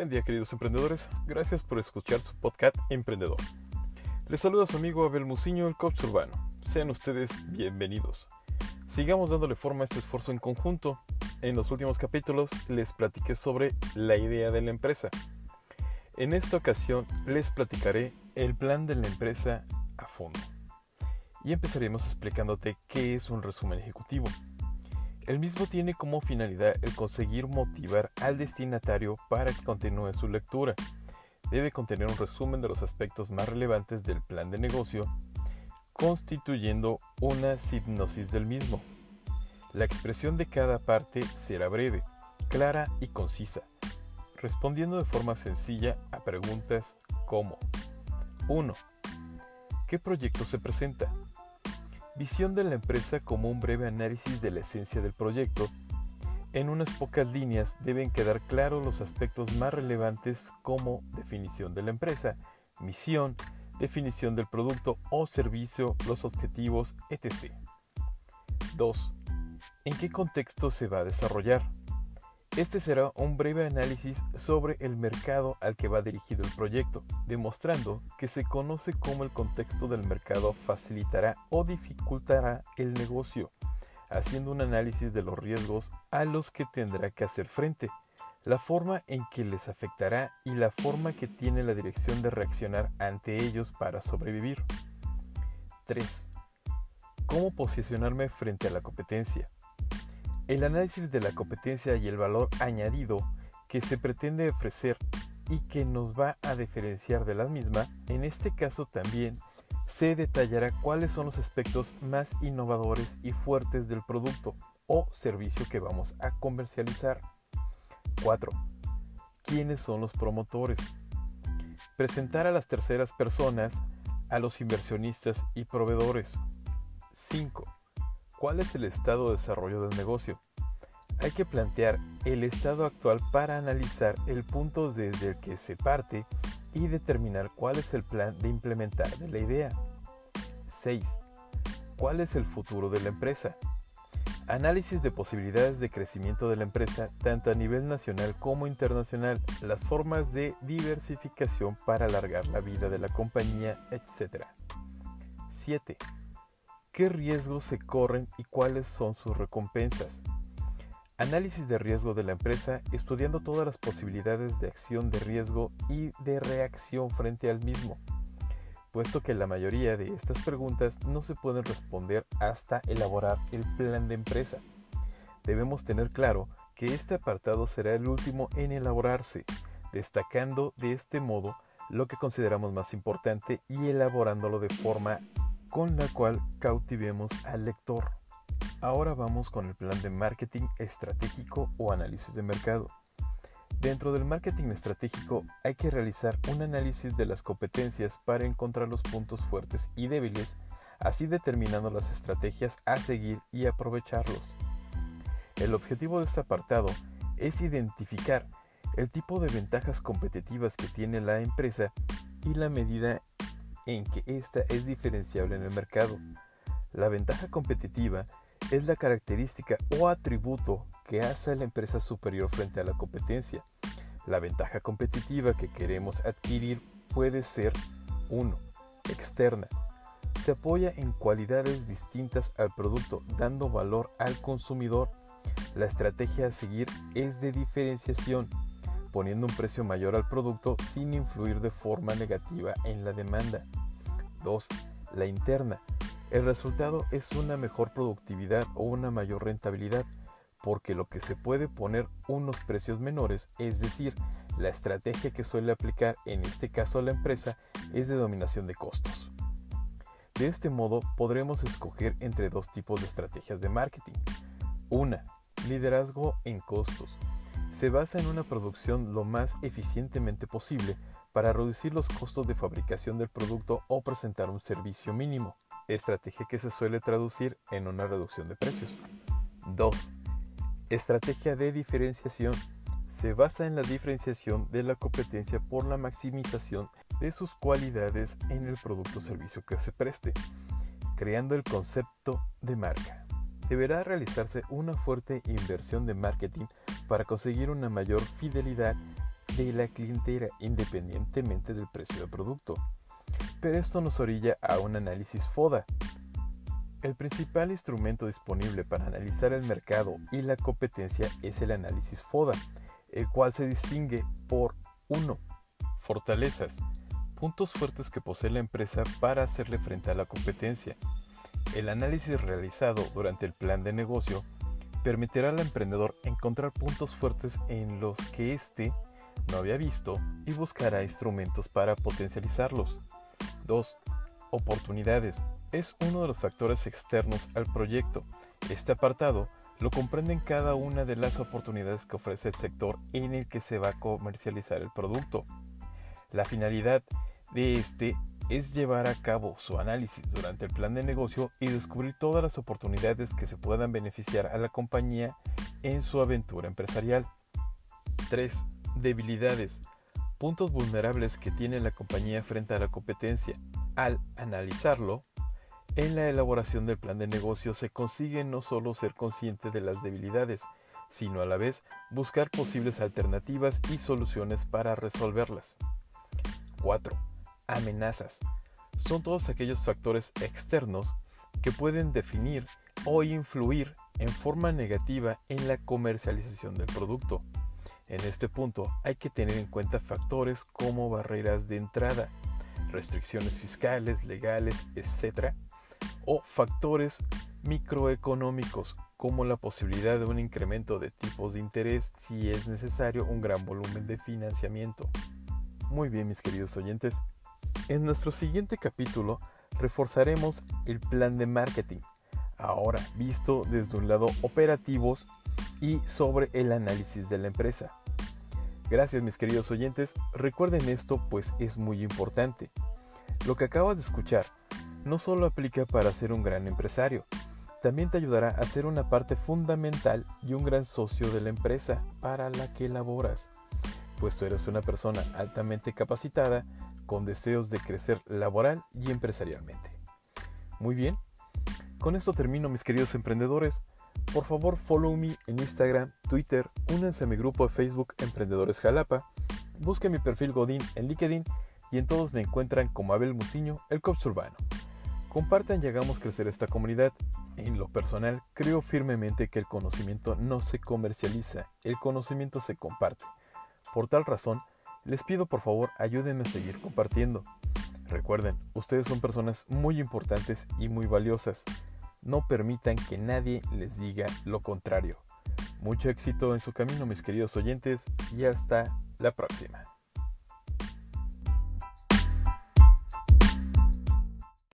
Buen día queridos emprendedores, gracias por escuchar su podcast Emprendedor. Les saluda su amigo Abel Muciño, el coach urbano. Sean ustedes bienvenidos. Sigamos dándole forma a este esfuerzo en conjunto. En los últimos capítulos les platiqué sobre la idea de la empresa. En esta ocasión les platicaré el plan de la empresa a fondo. Y empezaremos explicándote qué es un resumen ejecutivo. El mismo tiene como finalidad el conseguir motivar al destinatario para que continúe su lectura. Debe contener un resumen de los aspectos más relevantes del plan de negocio, constituyendo una hipnosis del mismo. La expresión de cada parte será breve, clara y concisa, respondiendo de forma sencilla a preguntas como 1. ¿Qué proyecto se presenta? Visión de la empresa como un breve análisis de la esencia del proyecto. En unas pocas líneas deben quedar claros los aspectos más relevantes como definición de la empresa, misión, definición del producto o servicio, los objetivos, etc. 2. ¿En qué contexto se va a desarrollar? Este será un breve análisis sobre el mercado al que va dirigido el proyecto, demostrando que se conoce cómo el contexto del mercado facilitará o dificultará el negocio, haciendo un análisis de los riesgos a los que tendrá que hacer frente, la forma en que les afectará y la forma que tiene la dirección de reaccionar ante ellos para sobrevivir. 3. ¿Cómo posicionarme frente a la competencia? El análisis de la competencia y el valor añadido que se pretende ofrecer y que nos va a diferenciar de la misma, en este caso también se detallará cuáles son los aspectos más innovadores y fuertes del producto o servicio que vamos a comercializar. 4. ¿Quiénes son los promotores? Presentar a las terceras personas, a los inversionistas y proveedores. 5 ¿Cuál es el estado de desarrollo del negocio? Hay que plantear el estado actual para analizar el punto desde el que se parte y determinar cuál es el plan de implementar de la idea. 6. ¿Cuál es el futuro de la empresa? Análisis de posibilidades de crecimiento de la empresa tanto a nivel nacional como internacional, las formas de diversificación para alargar la vida de la compañía, etc. 7 qué riesgos se corren y cuáles son sus recompensas. Análisis de riesgo de la empresa estudiando todas las posibilidades de acción de riesgo y de reacción frente al mismo, puesto que la mayoría de estas preguntas no se pueden responder hasta elaborar el plan de empresa. Debemos tener claro que este apartado será el último en elaborarse, destacando de este modo lo que consideramos más importante y elaborándolo de forma con la cual cautivemos al lector. Ahora vamos con el plan de marketing estratégico o análisis de mercado. Dentro del marketing estratégico hay que realizar un análisis de las competencias para encontrar los puntos fuertes y débiles, así determinando las estrategias a seguir y aprovecharlos. El objetivo de este apartado es identificar el tipo de ventajas competitivas que tiene la empresa y la medida en que ésta es diferenciable en el mercado. La ventaja competitiva es la característica o atributo que hace a la empresa superior frente a la competencia. La ventaja competitiva que queremos adquirir puede ser 1. Externa. Se apoya en cualidades distintas al producto, dando valor al consumidor. La estrategia a seguir es de diferenciación poniendo un precio mayor al producto sin influir de forma negativa en la demanda. 2. La interna. El resultado es una mejor productividad o una mayor rentabilidad, porque lo que se puede poner unos precios menores, es decir, la estrategia que suele aplicar en este caso la empresa es de dominación de costos. De este modo podremos escoger entre dos tipos de estrategias de marketing. Una, liderazgo en costos se basa en una producción lo más eficientemente posible para reducir los costos de fabricación del producto o presentar un servicio mínimo, estrategia que se suele traducir en una reducción de precios. 2. Estrategia de diferenciación. Se basa en la diferenciación de la competencia por la maximización de sus cualidades en el producto o servicio que se preste, creando el concepto de marca. Deberá realizarse una fuerte inversión de marketing para conseguir una mayor fidelidad de la clientela independientemente del precio del producto. Pero esto nos orilla a un análisis FODA. El principal instrumento disponible para analizar el mercado y la competencia es el análisis FODA, el cual se distingue por 1. Fortalezas, puntos fuertes que posee la empresa para hacerle frente a la competencia. El análisis realizado durante el plan de negocio permitirá al emprendedor encontrar puntos fuertes en los que éste no había visto y buscará instrumentos para potencializarlos. 2. Oportunidades. Es uno de los factores externos al proyecto. Este apartado lo comprenden cada una de las oportunidades que ofrece el sector en el que se va a comercializar el producto. La finalidad de este es llevar a cabo su análisis durante el plan de negocio y descubrir todas las oportunidades que se puedan beneficiar a la compañía en su aventura empresarial. 3. Debilidades. Puntos vulnerables que tiene la compañía frente a la competencia. Al analizarlo, en la elaboración del plan de negocio se consigue no solo ser consciente de las debilidades, sino a la vez buscar posibles alternativas y soluciones para resolverlas. 4 amenazas. Son todos aquellos factores externos que pueden definir o influir en forma negativa en la comercialización del producto. En este punto hay que tener en cuenta factores como barreras de entrada, restricciones fiscales, legales, etc. o factores microeconómicos como la posibilidad de un incremento de tipos de interés si es necesario un gran volumen de financiamiento. Muy bien mis queridos oyentes, en nuestro siguiente capítulo reforzaremos el plan de marketing, ahora visto desde un lado operativos y sobre el análisis de la empresa. Gracias mis queridos oyentes, recuerden esto pues es muy importante. Lo que acabas de escuchar no solo aplica para ser un gran empresario, también te ayudará a ser una parte fundamental y un gran socio de la empresa para la que laboras, pues tú eres una persona altamente capacitada con deseos de crecer laboral y empresarialmente. Muy bien, con esto termino mis queridos emprendedores. Por favor, follow me en Instagram, Twitter, únanse a mi grupo de Facebook Emprendedores Jalapa, busquen mi perfil Godín en LinkedIn y en todos me encuentran como Abel Muciño, el coach urbano. Compartan y hagamos crecer esta comunidad. En lo personal, creo firmemente que el conocimiento no se comercializa, el conocimiento se comparte. Por tal razón, les pido por favor ayúdenme a seguir compartiendo. Recuerden, ustedes son personas muy importantes y muy valiosas. No permitan que nadie les diga lo contrario. Mucho éxito en su camino mis queridos oyentes y hasta la próxima.